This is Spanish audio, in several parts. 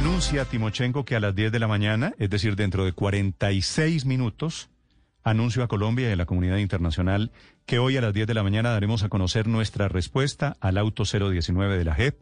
Anuncia Timochenko que a las 10 de la mañana, es decir, dentro de 46 minutos, anuncio a Colombia y a la comunidad internacional que hoy a las 10 de la mañana daremos a conocer nuestra respuesta al auto 019 de la JEP.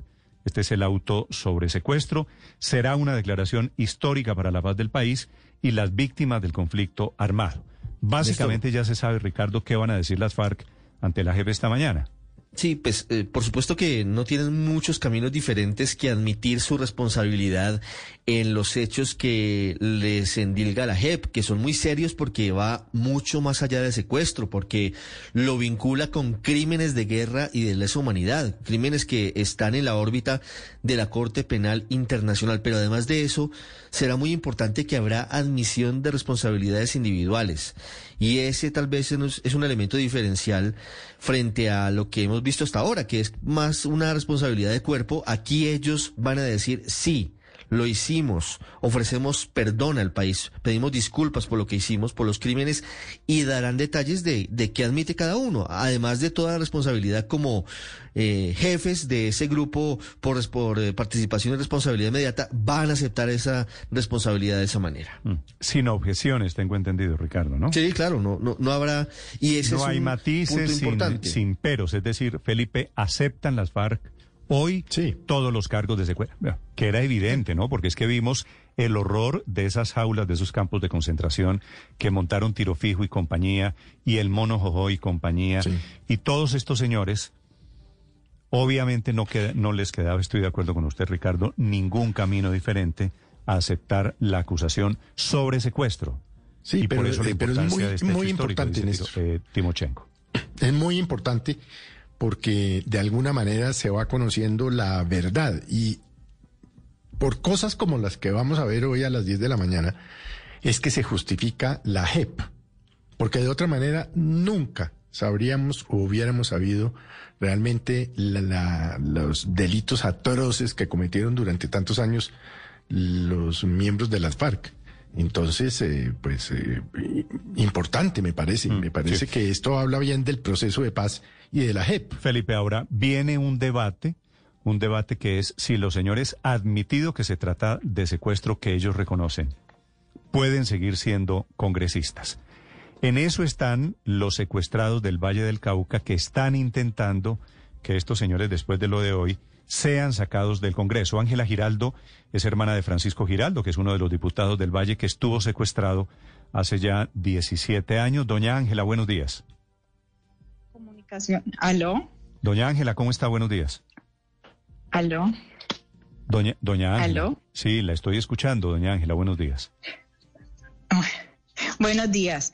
Este es el auto sobre secuestro. Será una declaración histórica para la paz del país y las víctimas del conflicto armado. Básicamente ya se sabe, Ricardo, qué van a decir las FARC ante la JEP esta mañana. Sí, pues eh, por supuesto que no tienen muchos caminos diferentes que admitir su responsabilidad en los hechos que les endilga la JEP, que son muy serios porque va mucho más allá del secuestro, porque lo vincula con crímenes de guerra y de lesa humanidad, crímenes que están en la órbita de la Corte Penal Internacional. Pero además de eso, será muy importante que habrá admisión de responsabilidades individuales. Y ese tal vez es un elemento diferencial frente a lo que hemos visto hasta ahora, que es más una responsabilidad de cuerpo. Aquí ellos van a decir sí lo hicimos, ofrecemos perdón al país, pedimos disculpas por lo que hicimos, por los crímenes y darán detalles de, de qué admite cada uno, además de toda la responsabilidad como eh, jefes de ese grupo por, por eh, participación y responsabilidad inmediata, van a aceptar esa responsabilidad de esa manera. Mm. Sin objeciones, tengo entendido, Ricardo, ¿no? Sí, claro, no, no, no habrá... Y ese no hay matices sin, sin peros, es decir, Felipe, aceptan las FARC Hoy sí. todos los cargos de secuestro, que era evidente, ¿no? Porque es que vimos el horror de esas jaulas, de esos campos de concentración que montaron Tiro Fijo y compañía, y el Mono Jojo y compañía, y todos estos señores, obviamente no, queda, no les quedaba, estoy de acuerdo con usted, Ricardo, ningún camino diferente a aceptar la acusación sobre secuestro. Sí, y pero, por eso la pero es muy, este muy importante, eh, Timochenko. Es muy importante porque de alguna manera se va conociendo la verdad y por cosas como las que vamos a ver hoy a las 10 de la mañana, es que se justifica la JEP, porque de otra manera nunca sabríamos o hubiéramos sabido realmente los delitos atroces que cometieron durante tantos años los miembros de las FARC. Entonces, eh, pues, eh, importante me parece. Mm, me parece que esto habla bien del proceso de paz y de la JEP. Felipe, ahora viene un debate, un debate que es si los señores admitido que se trata de secuestro que ellos reconocen, pueden seguir siendo congresistas. En eso están los secuestrados del Valle del Cauca que están intentando que estos señores, después de lo de hoy, sean sacados del Congreso. Ángela Giraldo es hermana de Francisco Giraldo, que es uno de los diputados del Valle que estuvo secuestrado hace ya 17 años. Doña Ángela, buenos días. Comunicación. ¿Aló? Doña Ángela, ¿cómo está? Buenos días. ¿Aló? Doña, doña Ángela. ¿Aló? Sí, la estoy escuchando, doña Ángela. Buenos días. Buenos días.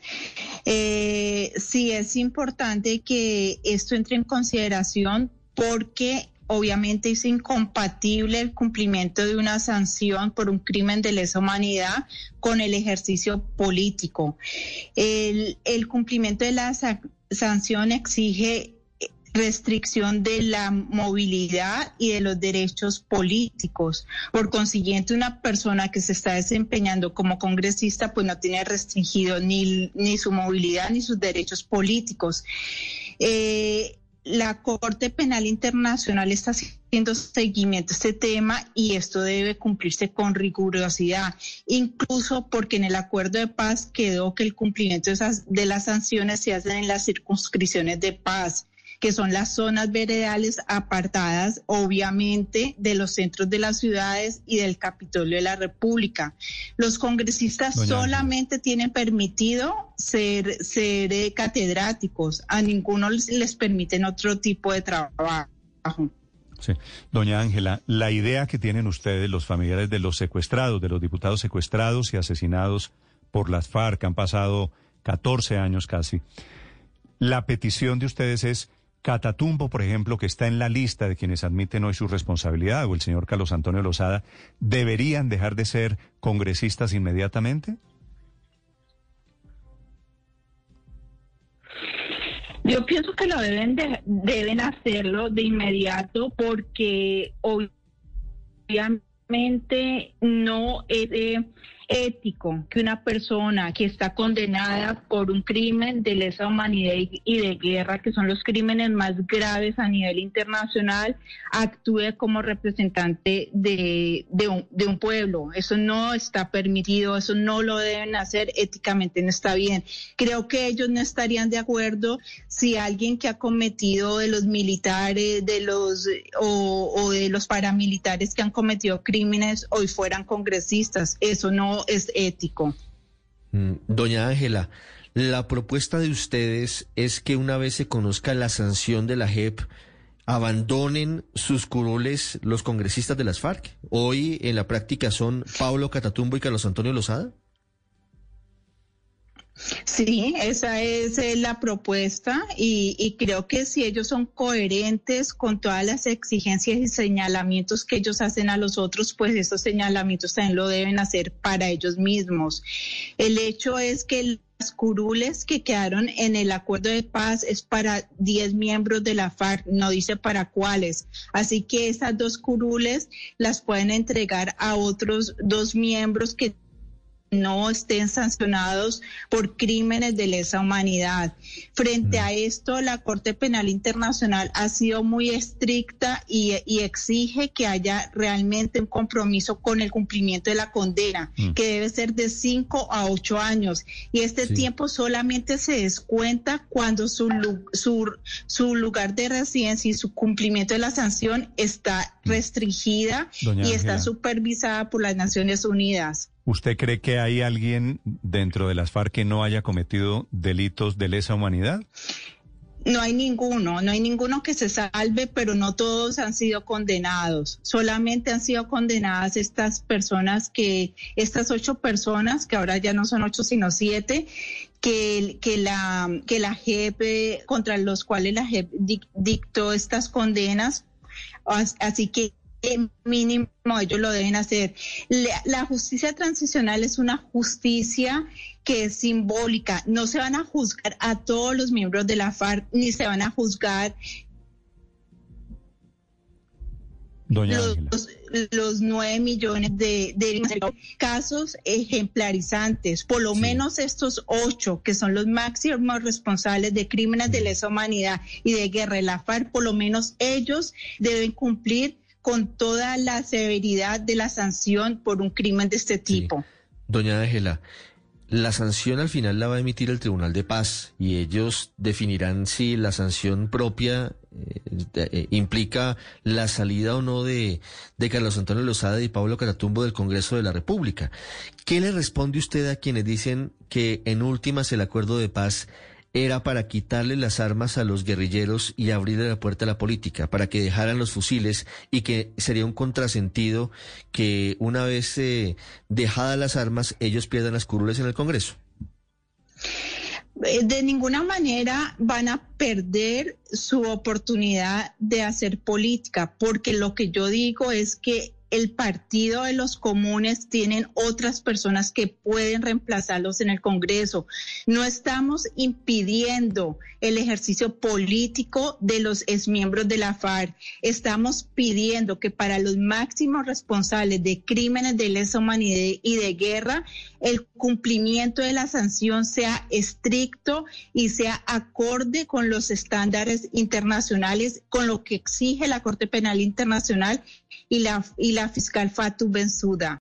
Eh, sí, es importante que esto entre en consideración porque obviamente es incompatible el cumplimiento de una sanción por un crimen de lesa humanidad con el ejercicio político. El, cumplimiento de la sanción exige restricción de la movilidad y de los derechos políticos. Por consiguiente, una persona que se está desempeñando como congresista, pues no tiene restringido ni, ni su movilidad ni sus derechos políticos. Eh, la Corte Penal Internacional está haciendo seguimiento a este tema y esto debe cumplirse con rigurosidad, incluso porque en el acuerdo de paz quedó que el cumplimiento de, esas, de las sanciones se hacen en las circunscripciones de paz que son las zonas veredales apartadas, obviamente, de los centros de las ciudades y del Capitolio de la República. Los congresistas solamente tienen permitido ser, ser eh, catedráticos, a ninguno les, les permiten otro tipo de trabajo. Sí. Doña Ángela, la idea que tienen ustedes, los familiares de los secuestrados, de los diputados secuestrados y asesinados por las FARC, han pasado 14 años casi. La petición de ustedes es Catatumbo, por ejemplo, que está en la lista de quienes admiten hoy su responsabilidad, o el señor Carlos Antonio Lozada, ¿deberían dejar de ser congresistas inmediatamente? Yo pienso que lo deben deben hacerlo de inmediato porque obviamente no es ético que una persona que está condenada por un crimen de lesa humanidad y de guerra, que son los crímenes más graves a nivel internacional, actúe como representante de, un, de un pueblo. Eso no está permitido, eso no lo deben hacer, éticamente no está bien. Creo que ellos no estarían de acuerdo si alguien que ha cometido de los militares, de los o, o de los paramilitares que han cometido crímenes hoy fueran congresistas. Eso no es ético. Mm, doña Ángela, la propuesta de ustedes es que una vez se conozca la sanción de la JEP, abandonen sus curules los congresistas de las FARC. Hoy en la práctica son Pablo Catatumbo y Carlos Antonio Lozada. Sí, esa es eh, la propuesta y, creo que si ellos son coherentes con todas las exigencias y señalamientos que ellos hacen a los otros, pues esos señalamientos también lo deben hacer para ellos mismos. El hecho es que las curules que quedaron en el acuerdo de paz es para 10 miembros de la FARC, no dice para cuáles. Así que esas dos curules las pueden entregar a otros dos miembros que no estén sancionados por crímenes de lesa humanidad. Frente a esto, la Corte Penal Internacional ha sido muy estricta y, exige que haya realmente un compromiso con el cumplimiento de la condena, mm. que debe ser de cinco a ocho años. Y este tiempo solamente se descuenta cuando su, su, su lugar de residencia y su cumplimiento de la sanción está mm. restringida y está supervisada por las Naciones Unidas. ¿Usted cree que hay alguien dentro de las FARC que no haya cometido delitos de lesa humanidad? No hay ninguno, no hay ninguno que se salve, pero no todos han sido condenados. Solamente han sido condenadas estas personas que, estas ocho personas, que ahora ya no son ocho sino siete, que, que la que la JEP, contra los cuales la JEP dictó estas condenas. Así que mínimo ellos lo deben hacer. La, justicia transicional es una justicia que es simbólica. No se van a juzgar a todos los miembros de la FARC, ni se van a juzgar los, nueve millones de, casos ejemplarizantes, por lo menos estos ocho, que son los máximos responsables de crímenes de lesa humanidad y de guerra de la FARC, por lo menos ellos deben cumplir con toda la severidad de la sanción por un crimen de este tipo. Doña Ángela, la sanción al final la va a emitir el Tribunal de Paz y ellos definirán si la sanción propia eh, eh, implica la salida o no de, de Carlos Antonio Lozada y Pablo Caratumbo del Congreso de la República. ¿Qué le responde usted a quienes dicen que en últimas el acuerdo de paz era para quitarle las armas a los guerrilleros y abrirle la puerta a la política, para que dejaran los fusiles y que sería un contrasentido que una vez eh, dejadas las armas ellos pierdan las curules en el Congreso. Eh, de ninguna manera van a perder su oportunidad de hacer política, porque lo que yo digo es que el partido de los comunes tienen otras personas que pueden reemplazarlos en el Congreso. No estamos impidiendo el ejercicio político de los exmiembros de la FARC. Estamos pidiendo que para los máximos responsables de crímenes de lesa humanidad y de guerra, el cumplimiento de la sanción sea estricto y sea acorde con los estándares internacionales, con lo que exige la Corte Penal Internacional y la, y la fiscal Fatou Bensouda.